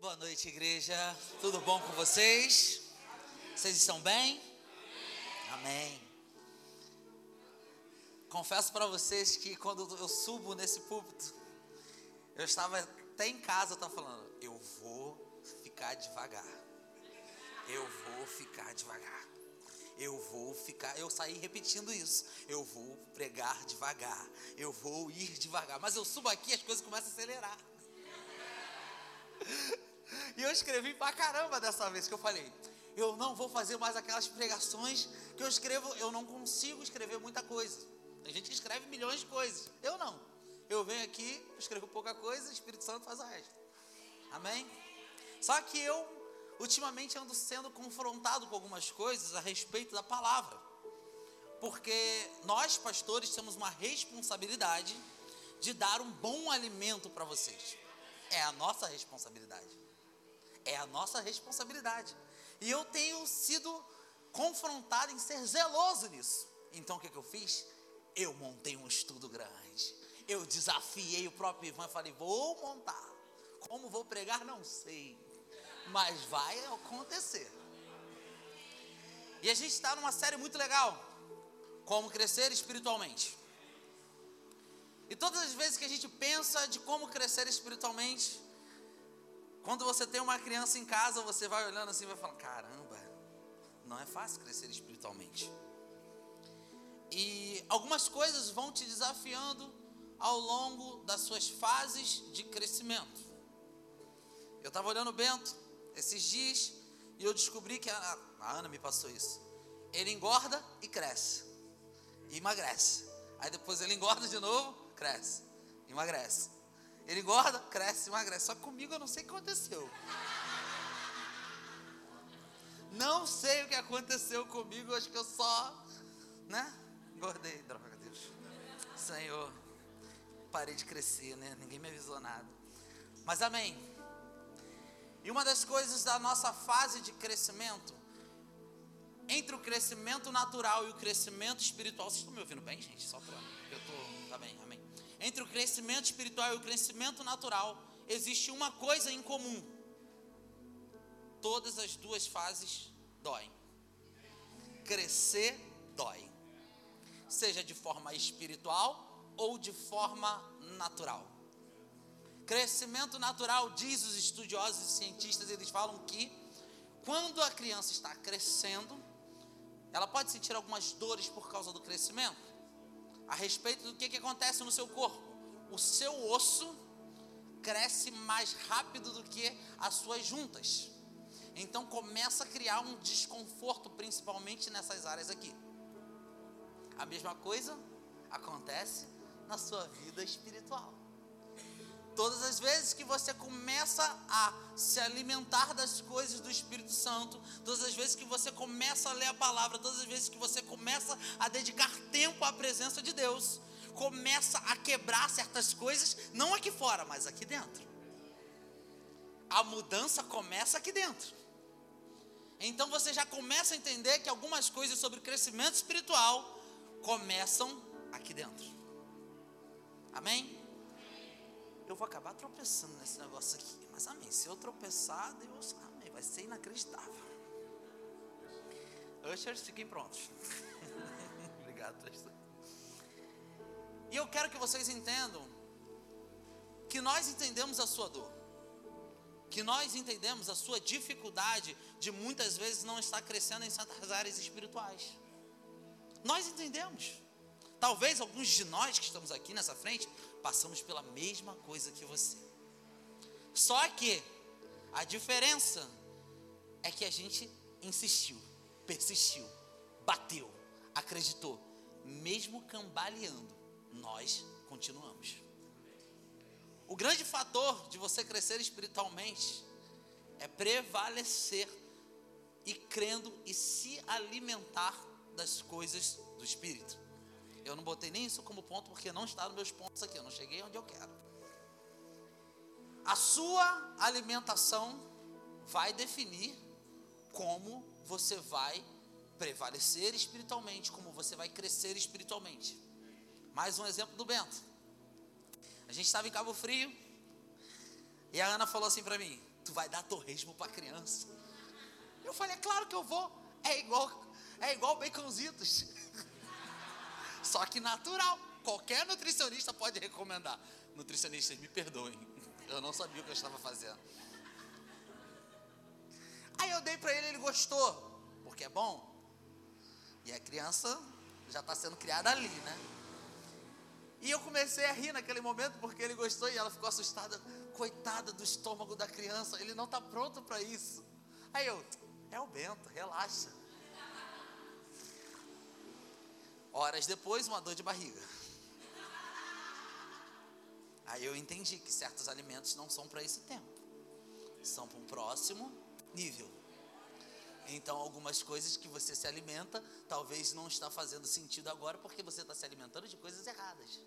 Boa noite, igreja. Tudo bom com vocês? Vocês estão bem? Amém. Confesso para vocês que quando eu subo nesse púlpito, eu estava até em casa, eu estava falando, eu vou ficar devagar. Eu vou ficar devagar. Eu vou ficar, eu saí repetindo isso. Eu vou pregar devagar. Eu vou ir devagar. Mas eu subo aqui, as coisas começam a acelerar. E eu escrevi pra caramba dessa vez que eu falei, eu não vou fazer mais aquelas pregações que eu escrevo, eu não consigo escrever muita coisa. Tem gente que escreve milhões de coisas. Eu não. Eu venho aqui, escrevo pouca coisa, o Espírito Santo faz o resto. Amém? Só que eu ultimamente ando sendo confrontado com algumas coisas a respeito da palavra. Porque nós, pastores, temos uma responsabilidade de dar um bom alimento para vocês. É a nossa responsabilidade. É a nossa responsabilidade. E eu tenho sido confrontado em ser zeloso nisso. Então o que, que eu fiz? Eu montei um estudo grande. Eu desafiei o próprio Ivan e falei: vou montar. Como vou pregar, não sei. Mas vai acontecer. E a gente está numa série muito legal. Como crescer espiritualmente. E todas as vezes que a gente pensa de como crescer espiritualmente, quando você tem uma criança em casa, você vai olhando assim e vai falando: caramba, não é fácil crescer espiritualmente. E algumas coisas vão te desafiando ao longo das suas fases de crescimento. Eu estava olhando o Bento esses dias e eu descobri que a, a Ana me passou isso. Ele engorda e cresce, e emagrece. Aí depois ele engorda de novo, cresce, emagrece. Ele engorda, cresce, emagrece. Só comigo eu não sei o que aconteceu. Não sei o que aconteceu comigo, acho que eu só, né? Engordei, droga Deus. Senhor, parei de crescer, né? Ninguém me avisou nada. Mas amém. E uma das coisas da nossa fase de crescimento, entre o crescimento natural e o crescimento espiritual, vocês estão me ouvindo bem, gente? Só para eu tô, tá bem, amém. Entre o crescimento espiritual e o crescimento natural, existe uma coisa em comum. Todas as duas fases doem. Crescer dói. Seja de forma espiritual ou de forma natural. Crescimento natural, diz os estudiosos e cientistas, eles falam que quando a criança está crescendo, ela pode sentir algumas dores por causa do crescimento. A respeito do que, que acontece no seu corpo. O seu osso cresce mais rápido do que as suas juntas. Então começa a criar um desconforto, principalmente nessas áreas aqui. A mesma coisa acontece na sua vida espiritual. Todas as vezes que você começa a se alimentar das coisas do Espírito Santo, todas as vezes que você começa a ler a palavra, todas as vezes que você começa a dedicar tempo à presença de Deus, começa a quebrar certas coisas, não aqui fora, mas aqui dentro. A mudança começa aqui dentro. Então você já começa a entender que algumas coisas sobre crescimento espiritual começam aqui dentro. Amém? Eu vou acabar tropeçando nesse negócio aqui. Mas amém. Se eu tropeçar, Deus, amém. Vai ser inacreditável. Ushers, fiquem prontos. Obrigado, pastor. E eu quero que vocês entendam que nós entendemos a sua dor. Que nós entendemos a sua dificuldade de muitas vezes não estar crescendo em certas áreas espirituais. Nós entendemos. Talvez alguns de nós que estamos aqui nessa frente passamos pela mesma coisa que você. Só que a diferença é que a gente insistiu, persistiu, bateu, acreditou, mesmo cambaleando, nós continuamos. O grande fator de você crescer espiritualmente é prevalecer e crendo e se alimentar das coisas do Espírito. Eu não botei nem isso como ponto porque não está nos meus pontos aqui, eu não cheguei onde eu quero. A sua alimentação vai definir como você vai prevalecer espiritualmente, como você vai crescer espiritualmente. Mais um exemplo do Bento. A gente estava em Cabo Frio, E a Ana falou assim para mim: Tu vai dar torresmo para criança? Eu falei: é Claro que eu vou. É igual, é igual baconzitos. Só que natural. Qualquer nutricionista pode recomendar. Nutricionistas, me perdoem. Eu não sabia o que eu estava fazendo. Aí eu dei para ele, ele gostou. Porque é bom. E a criança já está sendo criada ali, né? E eu comecei a rir naquele momento porque ele gostou e ela ficou assustada. Coitada do estômago da criança, ele não está pronto para isso. Aí eu, é o Bento, relaxa. Horas depois, uma dor de barriga. Aí eu entendi que certos alimentos não são para esse tempo, são para um próximo nível. Então, algumas coisas que você se alimenta, talvez não está fazendo sentido agora, porque você está se alimentando de coisas erradas.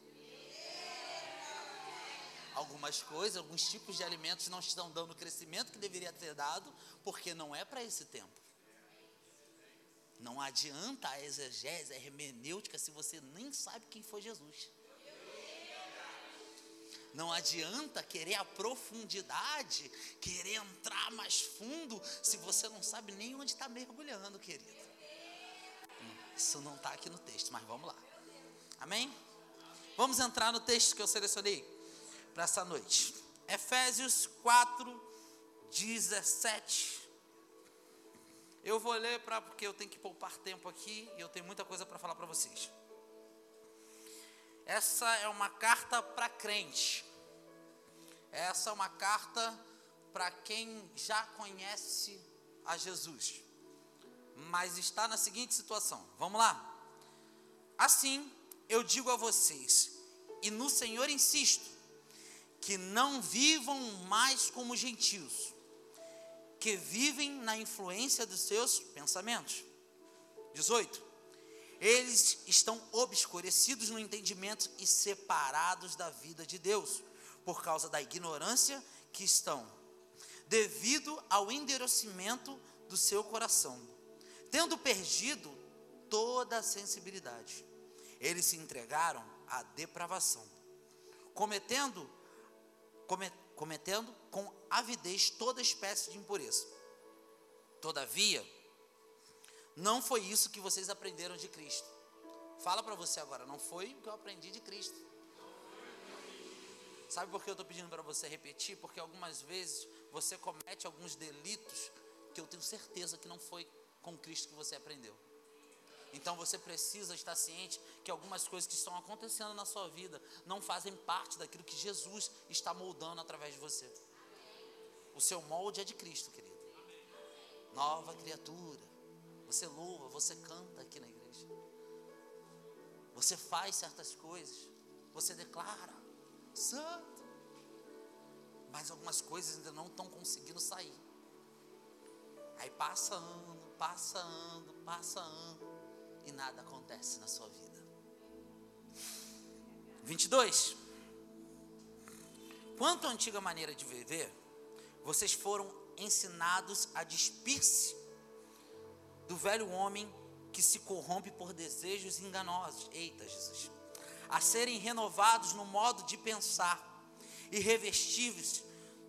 Algumas coisas, alguns tipos de alimentos não estão dando o crescimento que deveria ter dado, porque não é para esse tempo. Não adianta a exegese, a hermenêutica, se você nem sabe quem foi Jesus. Não adianta querer a profundidade, querer entrar mais fundo, se você não sabe nem onde está mergulhando, querido. Isso não está aqui no texto, mas vamos lá. Amém? Vamos entrar no texto que eu selecionei para essa noite. Efésios 4, 17. Eu vou ler para porque eu tenho que poupar tempo aqui e eu tenho muita coisa para falar para vocês. Essa é uma carta para crente. Essa é uma carta para quem já conhece a Jesus, mas está na seguinte situação. Vamos lá. Assim, eu digo a vocês, e no Senhor insisto, que não vivam mais como gentios, que vivem na influência dos seus pensamentos. 18 eles estão obscurecidos no entendimento e separados da vida de Deus, por causa da ignorância que estão, devido ao endurecimento do seu coração, tendo perdido toda a sensibilidade. Eles se entregaram à depravação, cometendo, cometendo com avidez toda espécie de impureza. Todavia, não foi isso que vocês aprenderam de Cristo. Fala para você agora, não foi o que eu aprendi de Cristo. Sabe por que eu estou pedindo para você repetir? Porque algumas vezes você comete alguns delitos que eu tenho certeza que não foi com Cristo que você aprendeu. Então você precisa estar ciente que algumas coisas que estão acontecendo na sua vida não fazem parte daquilo que Jesus está moldando através de você. O seu molde é de Cristo, querido. Nova criatura. Você louva, você canta aqui na igreja. Você faz certas coisas. Você declara, santo. Mas algumas coisas ainda não estão conseguindo sair. Aí passa ano, passa ano, passa ano. E nada acontece na sua vida. 22. Quanto à antiga maneira de viver, vocês foram ensinados a despir-se do velho homem que se corrompe por desejos enganosos. Eita, Jesus. A serem renovados no modo de pensar e revestidos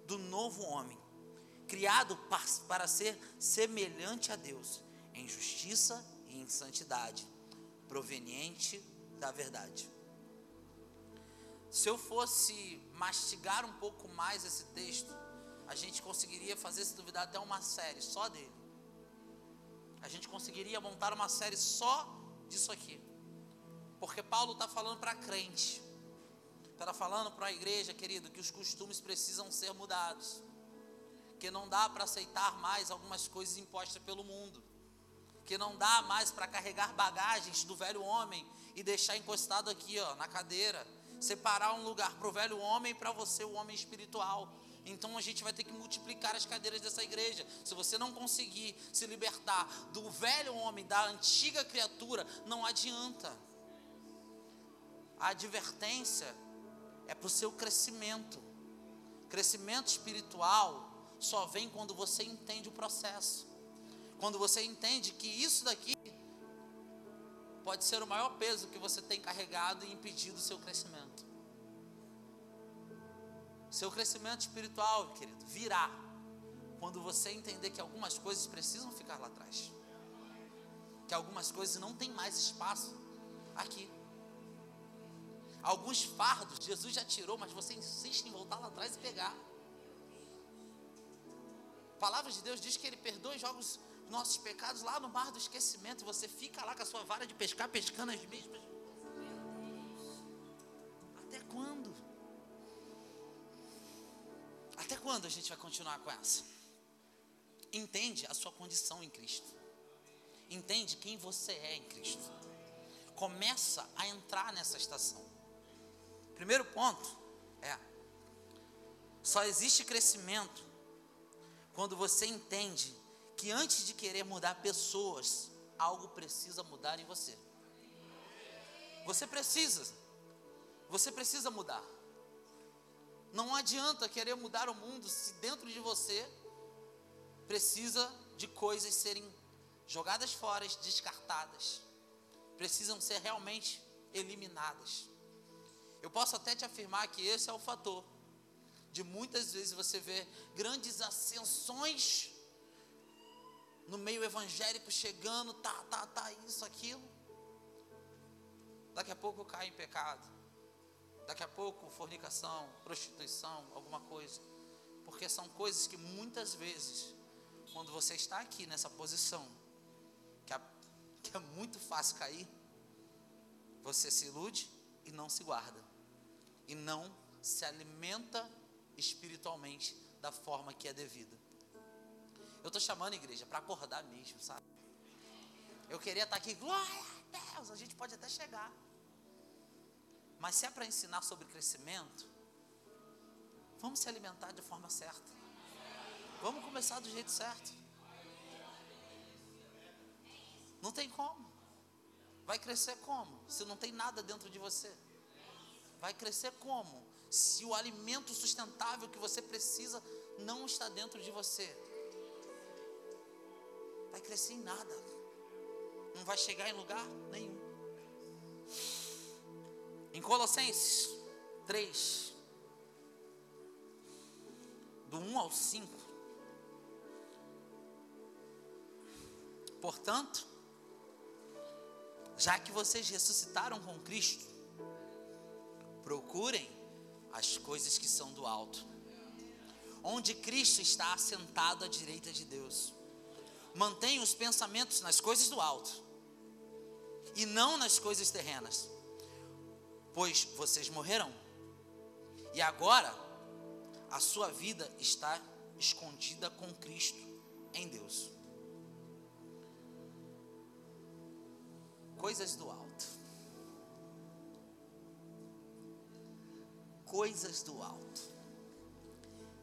do novo homem, criado para ser semelhante a Deus, em justiça e em santidade, proveniente da verdade. Se eu fosse mastigar um pouco mais esse texto, a gente conseguiria fazer, se duvidar, até uma série só dele. A gente conseguiria montar uma série só disso aqui. Porque Paulo está falando para crente, está falando para a igreja, querido, que os costumes precisam ser mudados, que não dá para aceitar mais algumas coisas impostas pelo mundo, que não dá mais para carregar bagagens do velho homem e deixar encostado aqui, ó, na cadeira, separar um lugar para o velho homem e para você, o homem espiritual. Então a gente vai ter que multiplicar as cadeiras dessa igreja. Se você não conseguir se libertar do velho homem, da antiga criatura, não adianta. A advertência é para o seu crescimento. Crescimento espiritual só vem quando você entende o processo. Quando você entende que isso daqui pode ser o maior peso que você tem carregado e impedido o seu crescimento. Seu crescimento espiritual, querido, virá quando você entender que algumas coisas precisam ficar lá atrás. Que algumas coisas não tem mais espaço aqui. Alguns fardos Jesus já tirou, mas você insiste em voltar lá atrás e pegar. A palavra de Deus diz que Ele perdoa e joga os nossos pecados lá no mar do esquecimento. E você fica lá com a sua vara de pescar, pescando as mesmas. Até quando? Quando a gente vai continuar com essa? Entende a sua condição em Cristo. Entende quem você é em Cristo. Começa a entrar nessa estação. Primeiro ponto é: só existe crescimento quando você entende que antes de querer mudar pessoas, algo precisa mudar em você. Você precisa, você precisa mudar. Não adianta querer mudar o mundo se dentro de você precisa de coisas serem jogadas fora, descartadas. Precisam ser realmente eliminadas. Eu posso até te afirmar que esse é o fator de muitas vezes você ver grandes ascensões no meio evangélico chegando, tá, tá, tá, isso, aquilo. Daqui a pouco cai em pecado. Daqui a pouco fornicação, prostituição, alguma coisa. Porque são coisas que muitas vezes, quando você está aqui nessa posição, que é, que é muito fácil cair, você se ilude e não se guarda e não se alimenta espiritualmente da forma que é devida. Eu estou chamando a igreja para acordar mesmo, sabe? Eu queria estar aqui, glória a Deus, a gente pode até chegar. Mas se é para ensinar sobre crescimento, vamos se alimentar de forma certa. Vamos começar do jeito certo. Não tem como. Vai crescer como? Se não tem nada dentro de você. Vai crescer como? Se o alimento sustentável que você precisa não está dentro de você. Vai crescer em nada. Não vai chegar em lugar nenhum. Em Colossenses 3, do 1 ao 5. Portanto, já que vocês ressuscitaram com Cristo, Procurem as coisas que são do alto, onde Cristo está assentado à direita de Deus. Mantenham os pensamentos nas coisas do alto e não nas coisas terrenas, pois vocês morrerão e agora a sua vida está escondida com Cristo em Deus. Coisas do alto. coisas do alto.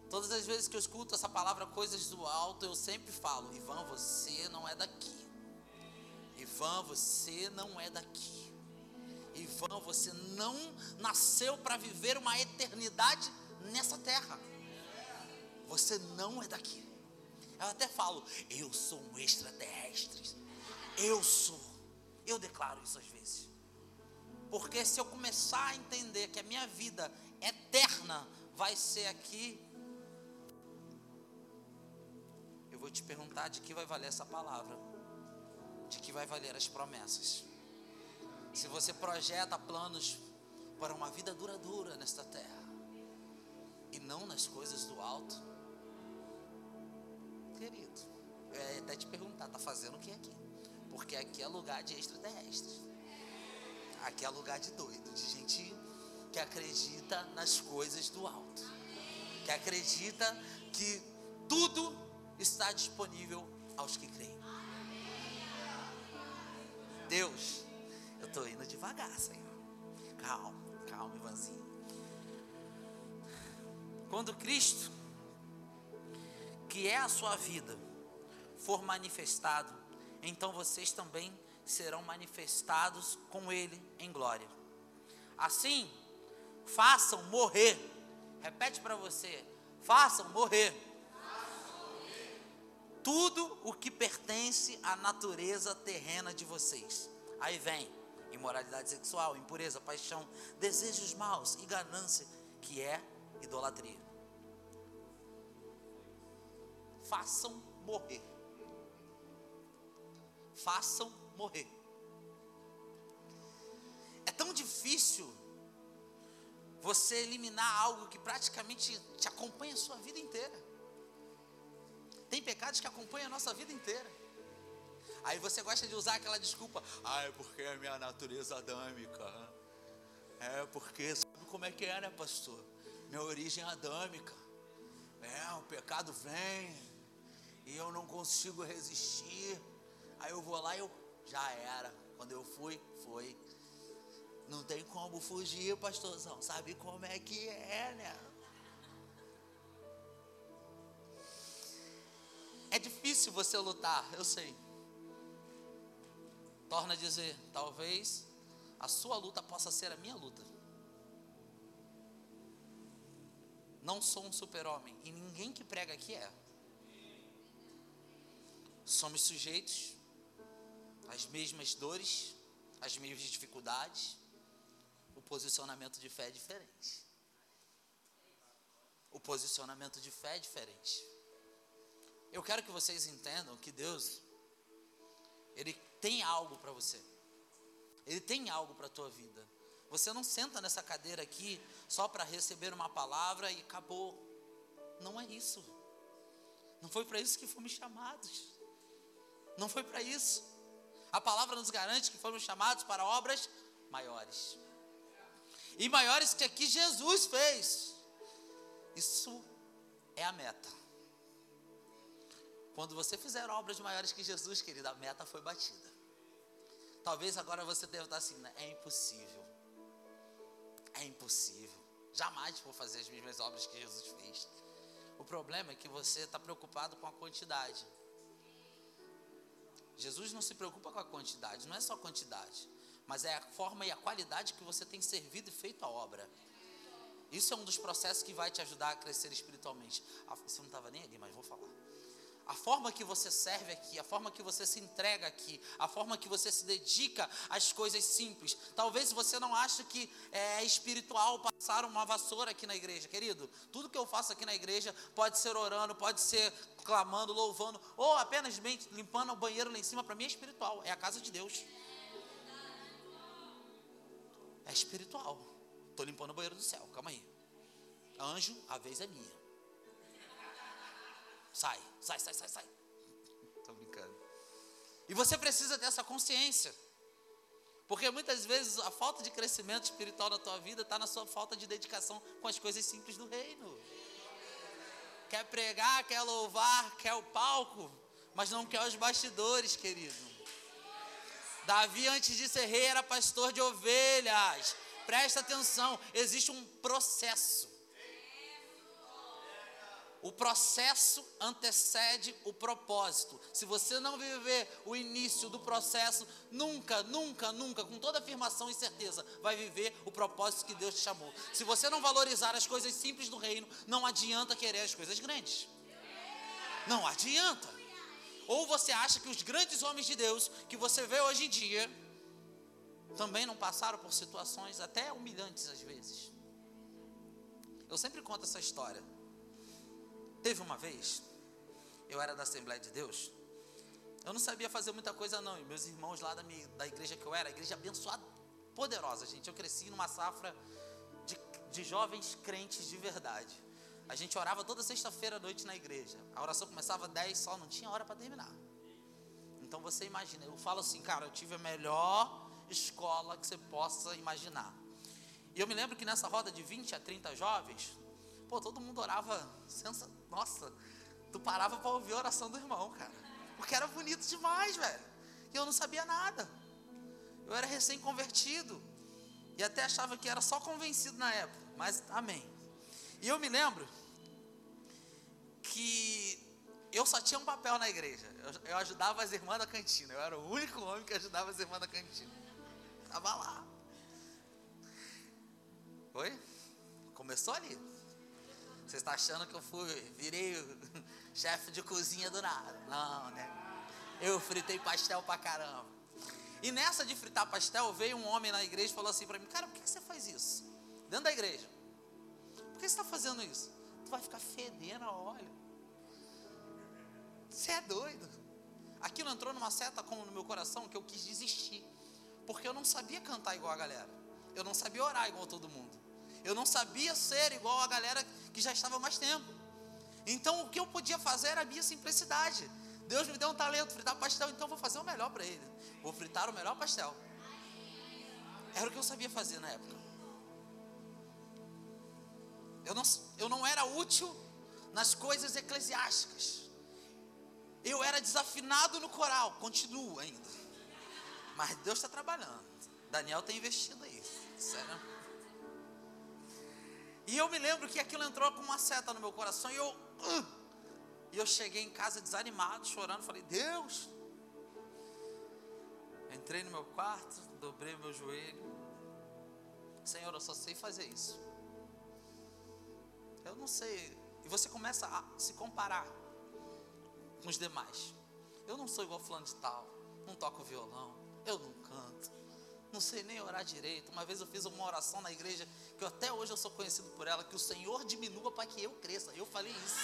Todas as vezes que eu escuto essa palavra coisas do alto, eu sempre falo: Ivan, você não é daqui. Ivan, você não é daqui. Ivan, você não nasceu para viver uma eternidade nessa terra. Você não é daqui. Eu até falo: Eu sou um extraterrestre. Eu sou. Eu declaro isso às vezes. Porque se eu começar a entender que a minha vida eterna vai ser aqui. Eu vou te perguntar de que vai valer essa palavra, de que vai valer as promessas. Se você projeta planos para uma vida duradoura nesta terra e não nas coisas do alto, querido, ia até te perguntar, tá fazendo o que aqui? Porque aqui é lugar de extraterrestres. Aqui é lugar de doido, de gente que acredita nas coisas do alto, que acredita que tudo está disponível aos que creem. Deus, eu estou indo devagar, Senhor. Calma, calma, Ivanzinho. Quando Cristo, que é a sua vida, for manifestado, então vocês também serão manifestados com Ele em glória. Assim, façam morrer. Repete para você: façam morrer. Tudo o que pertence à natureza terrena de vocês. Aí vem imoralidade sexual, impureza, paixão, desejos maus e ganância, que é idolatria. Façam morrer. Façam morrer. É tão difícil você eliminar algo que praticamente te acompanha a sua vida inteira. Tem pecados que acompanham a nossa vida inteira. Aí você gosta de usar aquela desculpa, ah, é porque é a minha natureza adâmica. É porque sabe como é que é, né, pastor? Minha origem é adâmica. É, o pecado vem e eu não consigo resistir. Aí eu vou lá e eu já era. Quando eu fui, foi. Não tem como fugir, pastorzão. Sabe como é que é, né? É difícil você lutar, eu sei. Torna a dizer, talvez a sua luta possa ser a minha luta. Não sou um super-homem e ninguém que prega aqui é. Somos sujeitos às mesmas dores, às mesmas dificuldades, o posicionamento de fé é diferente. O posicionamento de fé é diferente. Eu quero que vocês entendam que Deus, Ele tem algo para você. Ele tem algo para a tua vida. Você não senta nessa cadeira aqui só para receber uma palavra e acabou. Não é isso. Não foi para isso que fomos chamados. Não foi para isso. A palavra nos garante que fomos chamados para obras maiores e maiores que aqui Jesus fez. Isso é a meta. Quando você fizer obras maiores que Jesus, querida, a meta foi batida. Talvez agora você deva estar assim, né? é impossível. É impossível. Jamais vou fazer as mesmas obras que Jesus fez. O problema é que você está preocupado com a quantidade. Jesus não se preocupa com a quantidade, não é só quantidade mas é a forma e a qualidade que você tem servido e feito a obra. Isso é um dos processos que vai te ajudar a crescer espiritualmente. Você não estava nem ali, mas vou falar. A forma que você serve aqui, a forma que você se entrega aqui, a forma que você se dedica às coisas simples. Talvez você não ache que é espiritual passar uma vassoura aqui na igreja, querido. Tudo que eu faço aqui na igreja pode ser orando, pode ser clamando, louvando, ou apenas limpando o banheiro lá em cima. Para mim é espiritual, é a casa de Deus. É espiritual. Estou limpando o banheiro do céu, calma aí. Anjo, a vez é minha. Sai, sai, sai, sai, sai. Estou brincando. E você precisa dessa consciência. Porque muitas vezes a falta de crescimento espiritual na tua vida está na sua falta de dedicação com as coisas simples do reino. Quer pregar, quer louvar, quer o palco, mas não quer os bastidores, querido. Davi, antes de ser rei, era pastor de ovelhas. Presta atenção, existe um processo. O processo antecede o propósito. Se você não viver o início do processo, nunca, nunca, nunca, com toda afirmação e certeza, vai viver o propósito que Deus te chamou. Se você não valorizar as coisas simples do reino, não adianta querer as coisas grandes. Não adianta. Ou você acha que os grandes homens de Deus que você vê hoje em dia também não passaram por situações até humilhantes às vezes? Eu sempre conto essa história. Teve uma vez, eu era da Assembleia de Deus, eu não sabia fazer muita coisa não, e meus irmãos lá da, minha, da igreja que eu era, igreja abençoada, poderosa, gente. Eu cresci numa safra de, de jovens crentes de verdade. A gente orava toda sexta-feira à noite na igreja. A oração começava às 10 só, não tinha hora para terminar. Então você imagina, eu falo assim, cara, eu tive a melhor escola que você possa imaginar. E eu me lembro que nessa roda de 20 a 30 jovens, pô, todo mundo orava, sensa, nossa, tu parava para ouvir a oração do irmão, cara. Porque era bonito demais, velho. E eu não sabia nada. Eu era recém-convertido. E até achava que era só convencido na época. Mas amém. E eu me lembro que eu só tinha um papel na igreja. Eu, eu, ajudava as irmãs da cantina. Eu era o único homem que ajudava as irmãs da cantina. Estava lá. Oi? Começou ali. Você está achando que eu fui, virei chefe de cozinha do nada. Não, né? Eu fritei pastel pra caramba. E nessa de fritar pastel, veio um homem na igreja e falou assim para mim: Cara, por que você faz isso? Dentro da igreja que você está fazendo isso? Tu vai ficar fedendo a óleo. Você é doido. Aquilo entrou numa seta como no meu coração que eu quis desistir. Porque eu não sabia cantar igual a galera. Eu não sabia orar igual todo mundo. Eu não sabia ser igual a galera que já estava mais tempo. Então o que eu podia fazer era a minha simplicidade. Deus me deu um talento, fritar pastel, então vou fazer o melhor para ele. Vou fritar o melhor pastel. Era o que eu sabia fazer na época. Eu não, eu não era útil nas coisas eclesiásticas. Eu era desafinado no coral, continuo ainda. Mas Deus está trabalhando. Daniel está investindo aí. Sério. E eu me lembro que aquilo entrou com uma seta no meu coração e eu. E eu cheguei em casa desanimado, chorando. Falei, Deus. Entrei no meu quarto, dobrei meu joelho. Senhor, eu só sei fazer isso. Eu não sei. E você começa a se comparar com os demais. Eu não sou igual fulano de tal. Não toco violão. Eu não canto. Não sei nem orar direito. Uma vez eu fiz uma oração na igreja que até hoje eu sou conhecido por ela, que o Senhor diminua para que eu cresça. Eu falei isso.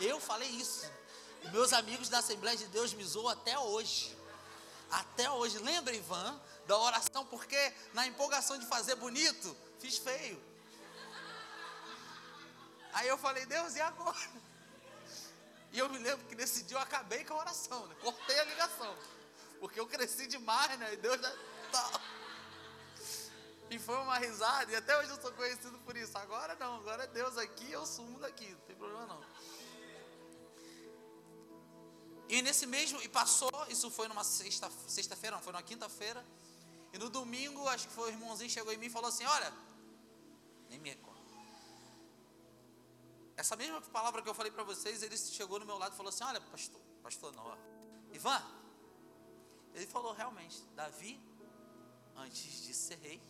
Eu falei isso. Meus amigos da Assembleia de Deus me zoam até hoje. Até hoje. Lembra, Ivan, da oração? Porque na empolgação de fazer bonito, fiz feio. Aí eu falei, Deus, e agora? E eu me lembro que nesse dia eu acabei com a oração, né? cortei a ligação. Porque eu cresci demais, né? E Deus já. Tá. E foi uma risada, e até hoje eu sou conhecido por isso. Agora não, agora é Deus aqui, eu sumo daqui, não tem problema não. E nesse mesmo, e passou, isso foi numa sexta, sexta-feira, não, foi numa quinta-feira. E no domingo, acho que foi o irmãozinho chegou em mim e falou assim: Olha, nem me recordo. Essa mesma palavra que eu falei para vocês, ele chegou no meu lado e falou assim: Olha, pastor, pastor não, ó. Ivan, ele falou realmente: Davi, antes de ser rei,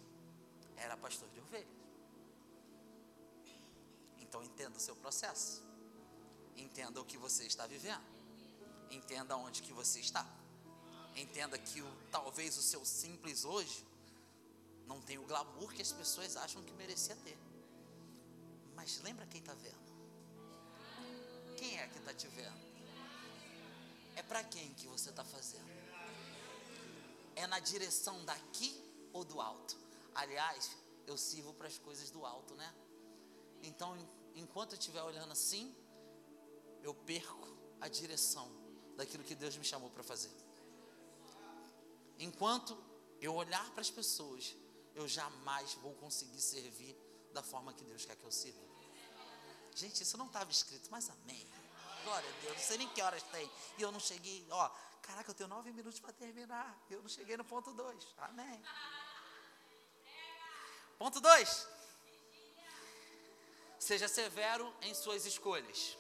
era pastor de ovelhas. Então entenda o seu processo. Entenda o que você está vivendo. Entenda onde que você está. Entenda que o, talvez o seu simples hoje não tem o glamour que as pessoas acham que merecia ter. Mas lembra quem está vendo? Quem é que está te vendo? É para quem que você está fazendo? É na direção daqui ou do alto? Aliás, eu sirvo para as coisas do alto, né? Então, enquanto eu estiver olhando assim, eu perco a direção daquilo que Deus me chamou para fazer. Enquanto eu olhar para as pessoas, eu jamais vou conseguir servir da forma que Deus quer que eu sirva. Gente, isso não estava escrito, mas amém. Glória a Deus, não sei nem que horas tem. E eu não cheguei, ó, caraca, eu tenho nove minutos para terminar. Eu não cheguei no ponto dois. Amém. Ponto 2. Seja severo em suas escolhas.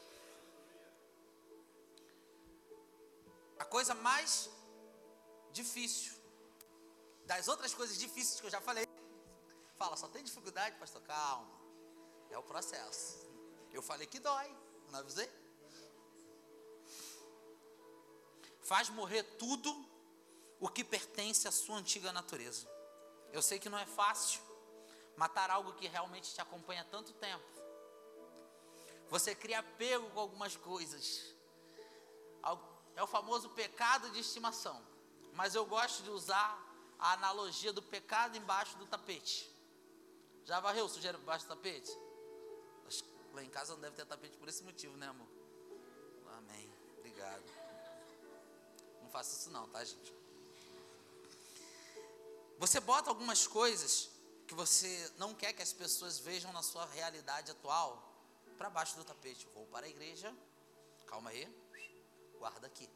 A coisa mais difícil, das outras coisas difíceis que eu já falei, fala, só tem dificuldade, pastor? Calma, é o processo. Eu falei que dói, não avisei? Faz morrer tudo o que pertence à sua antiga natureza. Eu sei que não é fácil, matar algo que realmente te acompanha há tanto tempo. Você cria apego com algumas coisas. É o famoso pecado de estimação. Mas eu gosto de usar a analogia do pecado embaixo do tapete. Já varreu sujeira embaixo do tapete? Lá em casa não deve ter tapete por esse motivo, né, amor? Amém. Obrigado. Faça isso não, tá, gente? Você bota algumas coisas que você não quer que as pessoas vejam na sua realidade atual para baixo do tapete. Vou para a igreja, calma aí, guarda aqui.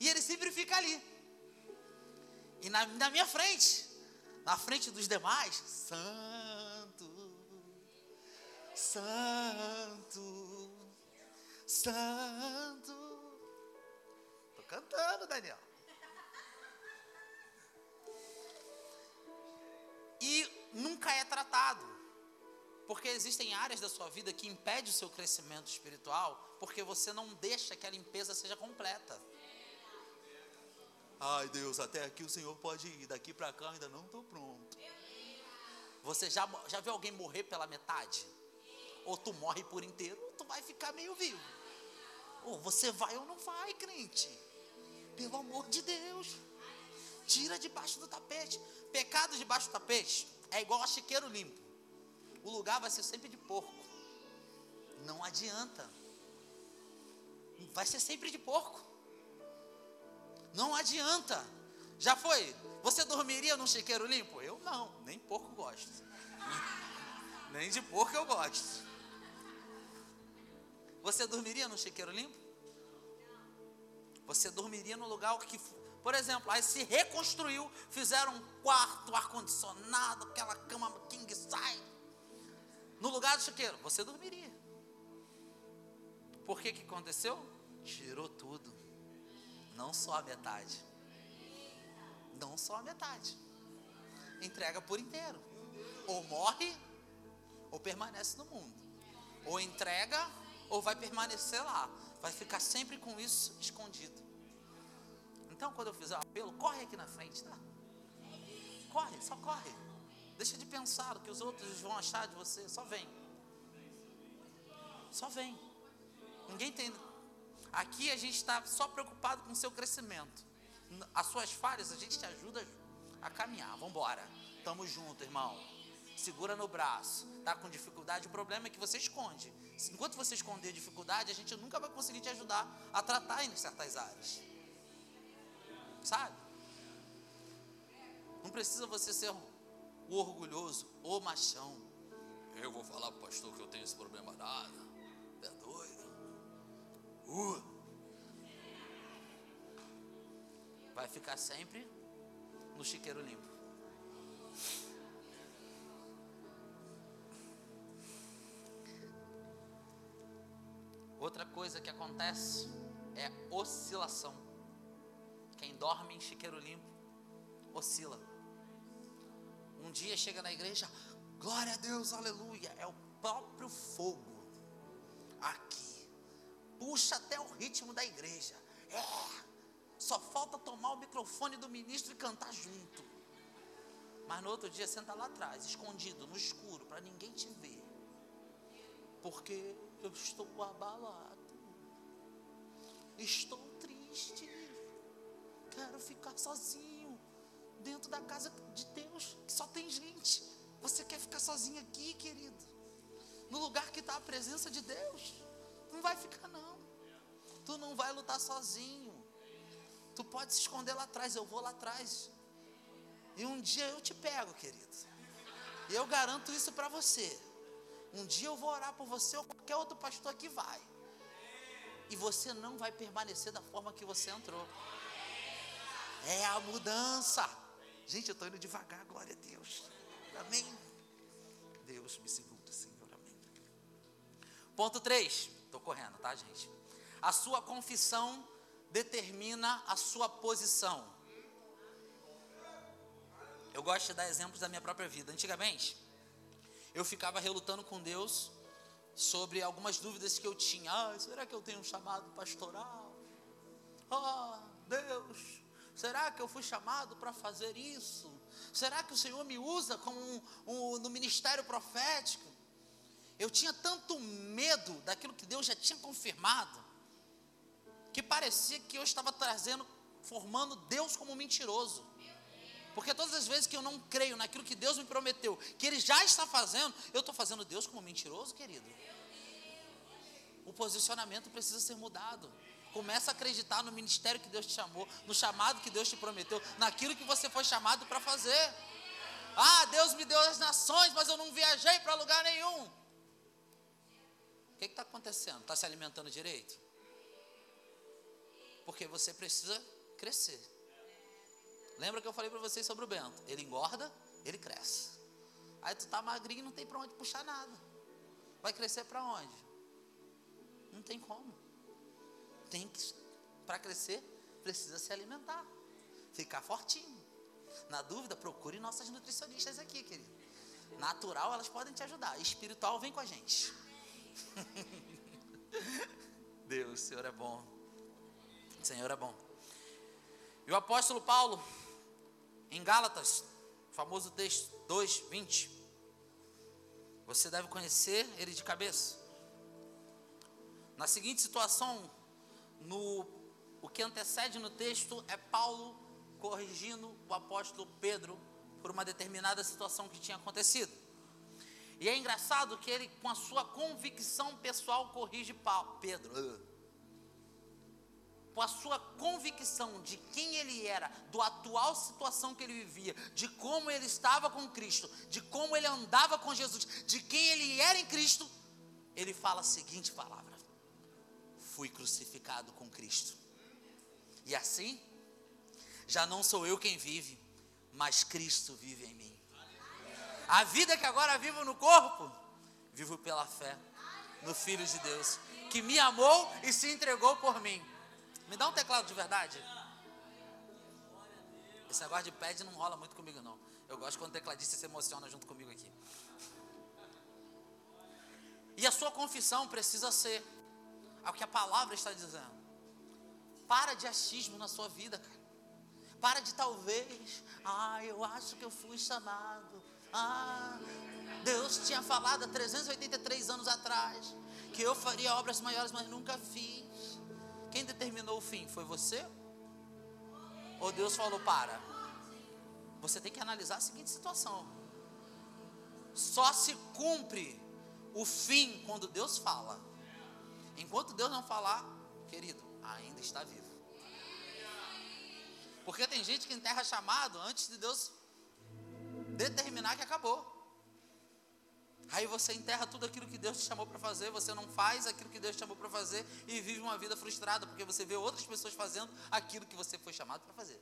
E ele sempre fica ali. E na, na minha frente, na frente dos demais, santo, santo, santo. Cantando, Daniel. e nunca é tratado. Porque existem áreas da sua vida que impedem o seu crescimento espiritual, porque você não deixa que a limpeza seja completa. Ai Deus, até aqui o Senhor pode ir, daqui para cá ainda não estou pronto. Você já, já viu alguém morrer pela metade? Ou tu morre por inteiro, ou tu vai ficar meio vivo. Ou você vai ou não vai, crente. Pelo amor de Deus. Tira debaixo do tapete. Pecado debaixo do tapete é igual a chiqueiro limpo. O lugar vai ser sempre de porco. Não adianta. Vai ser sempre de porco. Não adianta. Já foi? Você dormiria num chiqueiro limpo? Eu não, nem porco gosto. nem de porco eu gosto. Você dormiria num chiqueiro limpo? Você dormiria no lugar que, por exemplo, aí se reconstruiu, fizeram um quarto, ar-condicionado, aquela cama king size. No lugar do chiqueiro, você dormiria. Por que que aconteceu? Tirou tudo. Não só a metade. Não só a metade. Entrega por inteiro. Ou morre, ou permanece no mundo. Ou entrega, ou vai permanecer lá. Vai ficar sempre com isso escondido. Então, quando eu fizer o apelo, corre aqui na frente, tá? Corre, só corre. Deixa de pensar o que os outros vão achar de você. Só vem. Só vem. Ninguém tem. Aqui a gente está só preocupado com o seu crescimento. As suas falhas, a gente te ajuda a caminhar. Vamos embora. Tamo junto, irmão. Segura no braço. Tá com dificuldade, o problema é que você esconde. Enquanto você esconder dificuldade, a gente nunca vai conseguir te ajudar a tratar em certas áreas. Sabe? Não precisa você ser o orgulhoso, o machão. Eu vou falar pro pastor que eu tenho esse problema nada. É doido. Uh. Vai ficar sempre no chiqueiro limpo. Outra coisa que acontece é oscilação. Quem dorme em chiqueiro limpo oscila. Um dia chega na igreja, glória a Deus, aleluia, é o próprio fogo aqui. Puxa até o ritmo da igreja. É. Só falta tomar o microfone do ministro e cantar junto. Mas no outro dia senta lá atrás, escondido, no escuro, para ninguém te ver. Porque eu estou abalado. Estou triste. Quero ficar sozinho dentro da casa de Deus, que só tem gente. Você quer ficar sozinho aqui, querido? No lugar que está a presença de Deus? Não vai ficar, não. Tu não vai lutar sozinho. Tu pode se esconder lá atrás, eu vou lá atrás. E um dia eu te pego, querido. E eu garanto isso para você. Um dia eu vou orar por você ou qualquer outro pastor que vai. E você não vai permanecer da forma que você entrou. É a mudança. Gente, eu estou indo devagar, glória a Deus. Amém. Deus me segura, Senhor. Amém. Ponto 3. Estou correndo, tá, gente? A sua confissão determina a sua posição. Eu gosto de dar exemplos da minha própria vida. Antigamente, eu ficava relutando com Deus sobre algumas dúvidas que eu tinha. Ah, será que eu tenho um chamado pastoral? Ah, Deus, será que eu fui chamado para fazer isso? Será que o Senhor me usa como um, um, no ministério profético? Eu tinha tanto medo daquilo que Deus já tinha confirmado, que parecia que eu estava trazendo, formando Deus como mentiroso. Porque todas as vezes que eu não creio naquilo que Deus me prometeu, que Ele já está fazendo, eu estou fazendo Deus como mentiroso, querido. O posicionamento precisa ser mudado. Começa a acreditar no ministério que Deus te chamou, no chamado que Deus te prometeu, naquilo que você foi chamado para fazer. Ah, Deus me deu as nações, mas eu não viajei para lugar nenhum. O que está acontecendo? Está se alimentando direito? Porque você precisa crescer. Lembra que eu falei para vocês sobre o Bento? Ele engorda, ele cresce. Aí tu tá magrinho, não tem para onde puxar nada. Vai crescer para onde? Não tem como. Tem que para crescer precisa se alimentar, ficar fortinho. Na dúvida, procure nossas nutricionistas aqui, querido. Natural, elas podem te ajudar. Espiritual, vem com a gente. Deus, o Senhor é bom. O Senhor é bom. E o apóstolo Paulo, em Gálatas, famoso texto 2, 20, Você deve conhecer ele de cabeça. Na seguinte situação, no o que antecede no texto é Paulo corrigindo o apóstolo Pedro por uma determinada situação que tinha acontecido. E é engraçado que ele, com a sua convicção pessoal, corrige Paulo, Pedro. Com a sua convicção de quem ele era, do atual situação que ele vivia, de como ele estava com Cristo, de como ele andava com Jesus, de quem ele era em Cristo, ele fala a seguinte palavra: Fui crucificado com Cristo. E assim, já não sou eu quem vive, mas Cristo vive em mim. A vida que agora vivo no corpo, vivo pela fé no Filho de Deus, que me amou e se entregou por mim. Me dá um teclado de verdade. Esse negócio de pad não rola muito comigo, não. Eu gosto quando o tecladista se emociona junto comigo aqui. E a sua confissão precisa ser ao que a palavra está dizendo. Para de achismo na sua vida, cara. Para de talvez, ah, eu acho que eu fui chamado. Ah, Deus tinha falado há 383 anos atrás que eu faria obras maiores, mas nunca fiz. Determinou o fim? Foi você? Ou Deus falou: para? Você tem que analisar a seguinte situação: só se cumpre o fim quando Deus fala. Enquanto Deus não falar, querido, ainda está vivo. Porque tem gente que enterra chamado antes de Deus determinar que acabou. Aí você enterra tudo aquilo que Deus te chamou para fazer, você não faz aquilo que Deus te chamou para fazer e vive uma vida frustrada, porque você vê outras pessoas fazendo aquilo que você foi chamado para fazer.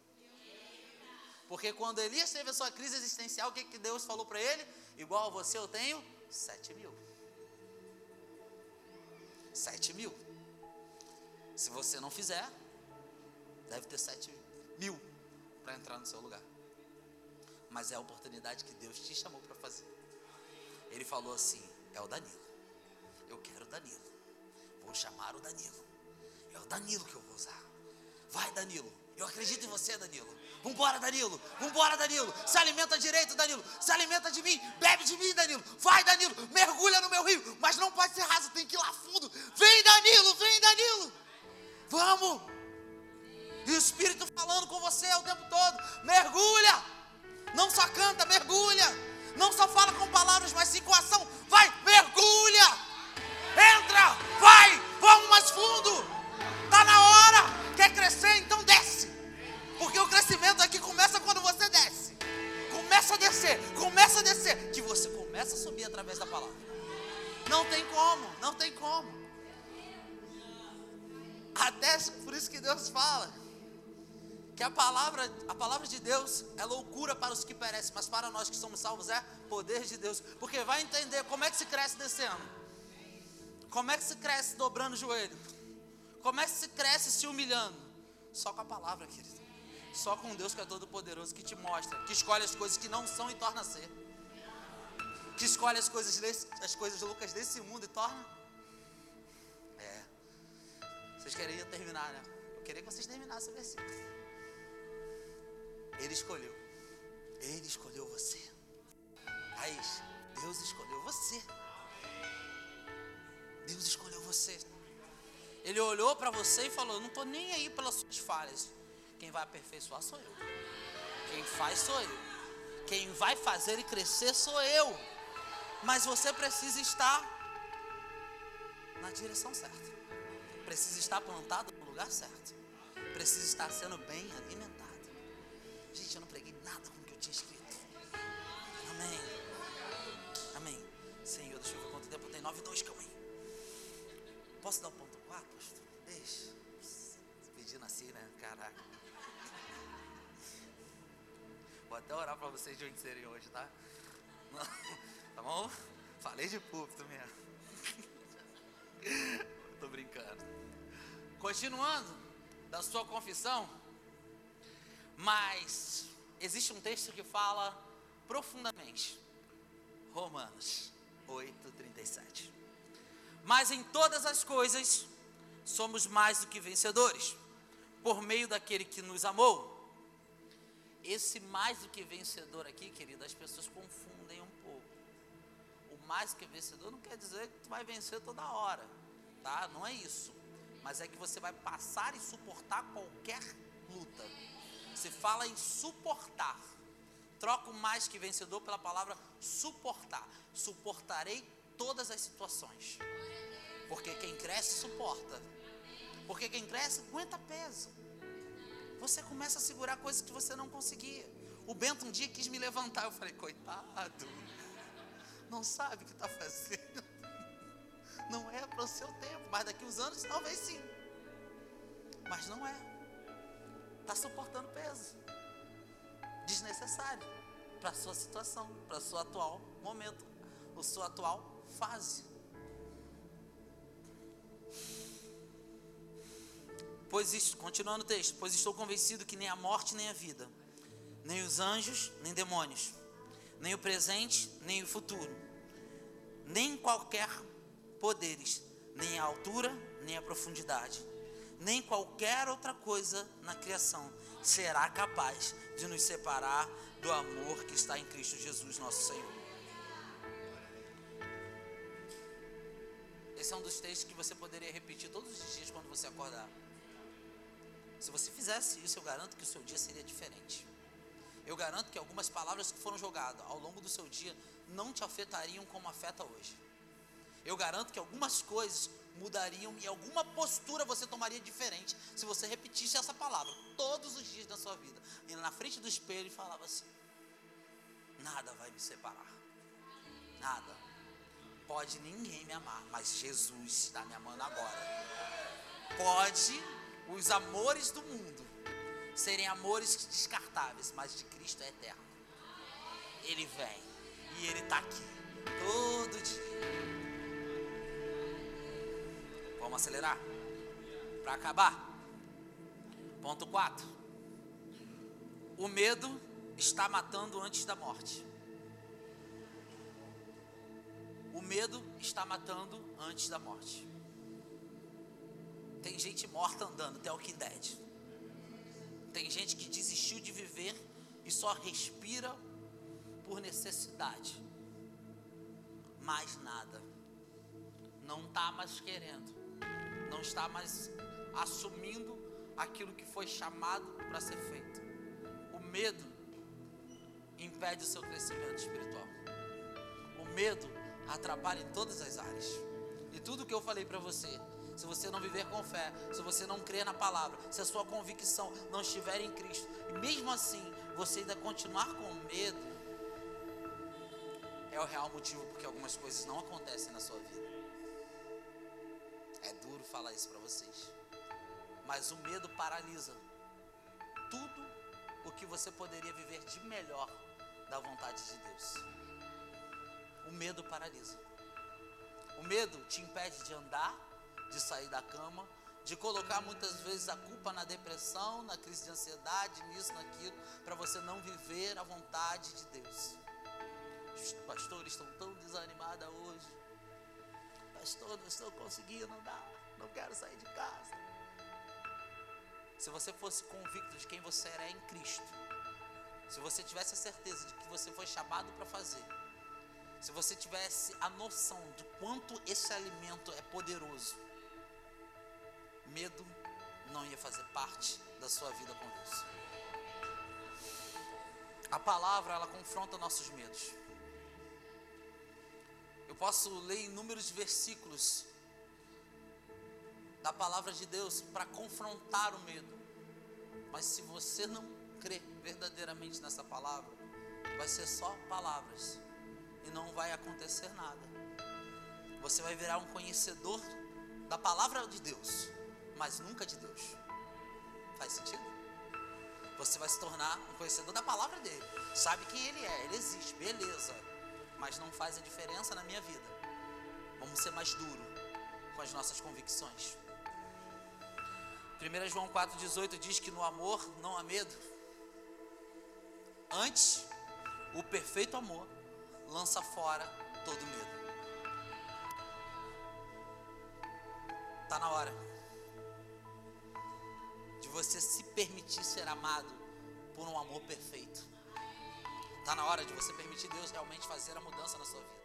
Porque quando Elias teve a sua crise existencial, o que, que Deus falou para ele? Igual a você eu tenho sete mil. Sete mil. Se você não fizer, deve ter sete mil para entrar no seu lugar. Mas é a oportunidade que Deus te chamou para fazer. Ele falou assim: é o Danilo. Eu quero o Danilo. Vou chamar o Danilo. É o Danilo que eu vou usar. Vai, Danilo. Eu acredito em você, Danilo. Vambora, Danilo. Vambora, Danilo. Se alimenta direito, Danilo. Se alimenta de mim. Bebe de mim, Danilo. Vai, Danilo. Mergulha no meu rio. Mas não pode ser raso, tem que ir lá fundo. Vem, Danilo. Vem, Danilo. Vamos. E o Espírito falando com você o tempo todo. Mergulha. Não só canta, mergulha. Não só fala com palavras, mas sim com ação. Vai, mergulha. Entra, vai, vamos mais fundo. Está na hora. Quer crescer? Então desce. Porque o crescimento aqui começa quando você desce. Começa a descer, começa a descer. Que você começa a subir através da palavra. Não tem como, não tem como. Até por isso que Deus fala que a palavra, a palavra de Deus é loucura para os que perecem, mas para nós que somos salvos é poder de Deus. Porque vai entender como é que se cresce descendo. Como é que se cresce dobrando o joelho? Como é que se cresce se humilhando? Só com a palavra, querido. Só com Deus que é todo poderoso, que te mostra, que escolhe as coisas que não são e torna a ser. Que escolhe as coisas, as coisas loucas desse mundo e torna. É. Vocês queriam terminar, né? Eu queria que vocês terminassem o versículo. Ele escolheu. Ele escolheu você. Raiz, Deus escolheu você. Deus escolheu você. Ele olhou para você e falou: Não estou nem aí pelas suas falhas. Quem vai aperfeiçoar sou eu. Quem faz sou eu. Quem vai fazer e crescer sou eu. Mas você precisa estar na direção certa. Precisa estar plantado no lugar certo. Precisa estar sendo bem alimentado. Gente, eu não preguei nada com o que eu tinha escrito. Amém. Amém. Senhor, deixa eu ver quanto tempo tem. 9 2, calma aí. Posso dar o ponto 4, pastor? Deixa. Pedindo assim, né? Caraca. Vou até orar para vocês de onde serem hoje, tá? Tá bom? Falei de púlpito mesmo. Tô brincando. Continuando da sua confissão. Mas existe um texto que fala profundamente. Romanos 8:37. Mas em todas as coisas somos mais do que vencedores por meio daquele que nos amou. Esse mais do que vencedor aqui, querido, as pessoas confundem um pouco. O mais que vencedor não quer dizer que tu vai vencer toda hora, tá? Não é isso. Mas é que você vai passar e suportar qualquer luta. Se fala em suportar. Troco mais que vencedor pela palavra suportar. Suportarei todas as situações. Porque quem cresce suporta. Porque quem cresce aguenta peso. Você começa a segurar coisas que você não conseguia. O Bento um dia quis me levantar. Eu falei, coitado, não sabe o que está fazendo. Não é para o seu tempo, mas daqui uns anos talvez sim. Mas não é. Está suportando peso desnecessário para a sua situação, para o seu atual momento, a sua atual fase. Pois isto, continuando o texto, pois estou convencido que nem a morte nem a vida, nem os anjos, nem demônios, nem o presente, nem o futuro, nem qualquer poderes, nem a altura, nem a profundidade, nem qualquer outra coisa na criação será capaz de nos separar do amor que está em Cristo Jesus, nosso Senhor. Esse é um dos textos que você poderia repetir todos os dias quando você acordar. Se você fizesse isso, eu garanto que o seu dia seria diferente. Eu garanto que algumas palavras que foram jogadas ao longo do seu dia não te afetariam como afeta hoje. Eu garanto que algumas coisas mudariam e alguma postura você tomaria diferente se você repetisse essa palavra todos os dias da sua vida. E na frente do espelho falava assim: Nada vai me separar. Nada. Pode ninguém me amar, mas Jesus está me amando agora. Pode os amores do mundo serem amores descartáveis, mas de Cristo é eterno. Ele vem e Ele está aqui todo dia. Vamos acelerar para acabar. Ponto 4. O medo está matando antes da morte. O medo está matando antes da morte. Tem gente morta andando, The Walking Dead. Tem gente que desistiu de viver e só respira por necessidade. Mais nada. Não está mais querendo. Não está mais assumindo aquilo que foi chamado para ser feito. O medo impede o seu crescimento espiritual. O medo atrapalha em todas as áreas. E tudo que eu falei para você se você não viver com fé, se você não crer na palavra, se a sua convicção não estiver em Cristo, e mesmo assim você ainda continuar com medo, é o real motivo porque algumas coisas não acontecem na sua vida. Falar isso para vocês, mas o medo paralisa tudo o que você poderia viver de melhor da vontade de Deus. O medo paralisa. O medo te impede de andar de sair da cama, de colocar muitas vezes a culpa na depressão, na crise de ansiedade, nisso, naquilo, para você não viver a vontade de Deus. Os pastores estão tão desanimados hoje. Pastor, não estou conseguindo andar, não quero sair de casa. Se você fosse convicto de quem você era em Cristo, se você tivesse a certeza de que você foi chamado para fazer, se você tivesse a noção de quanto esse alimento é poderoso, medo não ia fazer parte da sua vida com Deus. A palavra, ela confronta nossos medos. Eu posso ler inúmeros versículos da palavra de Deus para confrontar o medo. Mas se você não crê verdadeiramente nessa palavra, vai ser só palavras e não vai acontecer nada. Você vai virar um conhecedor da palavra de Deus, mas nunca de Deus. Faz sentido? Você vai se tornar um conhecedor da palavra dele. Sabe quem ele é, ele existe, beleza. Mas não faz a diferença na minha vida. Vamos ser mais duro com as nossas convicções. 1 João 4,18 diz que no amor não há medo. Antes, o perfeito amor lança fora todo medo. Está na hora você se permitir ser amado por um amor perfeito. Está na hora de você permitir Deus realmente fazer a mudança na sua vida.